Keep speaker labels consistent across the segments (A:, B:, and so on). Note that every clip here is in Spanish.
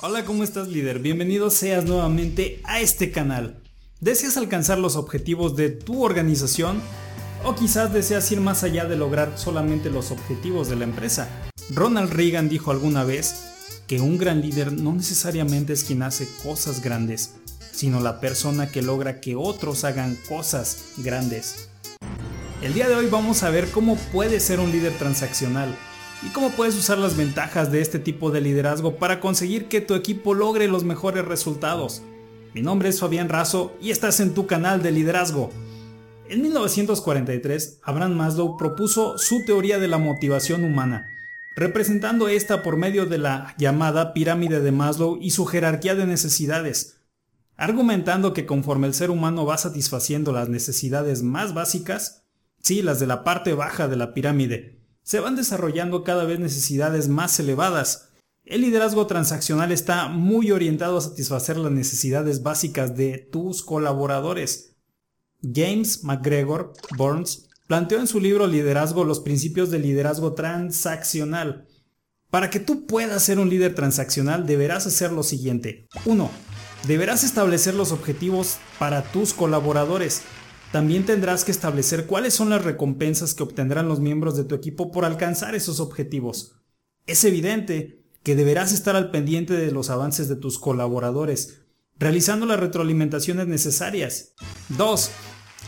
A: Hola, ¿cómo estás líder? Bienvenido seas nuevamente a este canal. ¿Deseas alcanzar los objetivos de tu organización? ¿O quizás deseas ir más allá de lograr solamente los objetivos de la empresa? Ronald Reagan dijo alguna vez que un gran líder no necesariamente es quien hace cosas grandes, sino la persona que logra que otros hagan cosas grandes. El día de hoy vamos a ver cómo puedes ser un líder transaccional y cómo puedes usar las ventajas de este tipo de liderazgo para conseguir que tu equipo logre los mejores resultados. Mi nombre es Fabián Razo y estás en tu canal de liderazgo. En 1943, Abraham Maslow propuso su teoría de la motivación humana, representando esta por medio de la llamada pirámide de Maslow y su jerarquía de necesidades, argumentando que conforme el ser humano va satisfaciendo las necesidades más básicas, sí, las de la parte baja de la pirámide, se van desarrollando cada vez necesidades más elevadas. El liderazgo transaccional está muy orientado a satisfacer las necesidades básicas de tus colaboradores. James McGregor Burns planteó en su libro Liderazgo los principios del liderazgo transaccional. Para que tú puedas ser un líder transaccional deberás hacer lo siguiente. 1. Deberás establecer los objetivos para tus colaboradores. También tendrás que establecer cuáles son las recompensas que obtendrán los miembros de tu equipo por alcanzar esos objetivos. Es evidente que deberás estar al pendiente de los avances de tus colaboradores, realizando las retroalimentaciones necesarias. 2.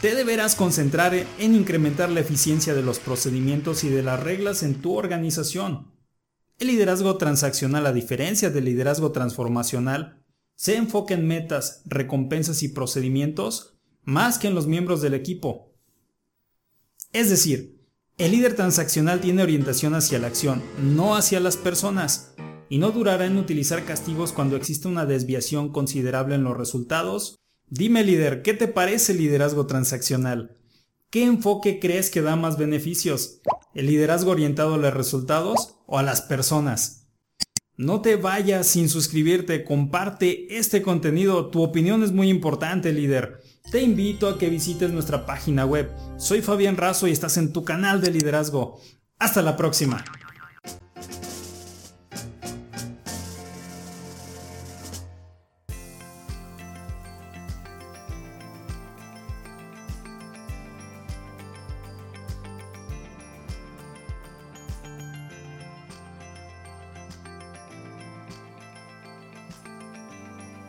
A: Te deberás concentrar en incrementar la eficiencia de los procedimientos y de las reglas en tu organización. El liderazgo transaccional, a diferencia del liderazgo transformacional, se enfoca en metas, recompensas y procedimientos más que en los miembros del equipo. Es decir, el líder transaccional tiene orientación hacia la acción, no hacia las personas, y no durará en utilizar castigos cuando exista una desviación considerable en los resultados. Dime líder, ¿qué te parece el liderazgo transaccional? ¿Qué enfoque crees que da más beneficios? ¿El liderazgo orientado a los resultados o a las personas? No te vayas sin suscribirte, comparte este contenido, tu opinión es muy importante líder. Te invito a que visites nuestra página web. Soy Fabián Razo y estás en tu canal de liderazgo. Hasta la próxima.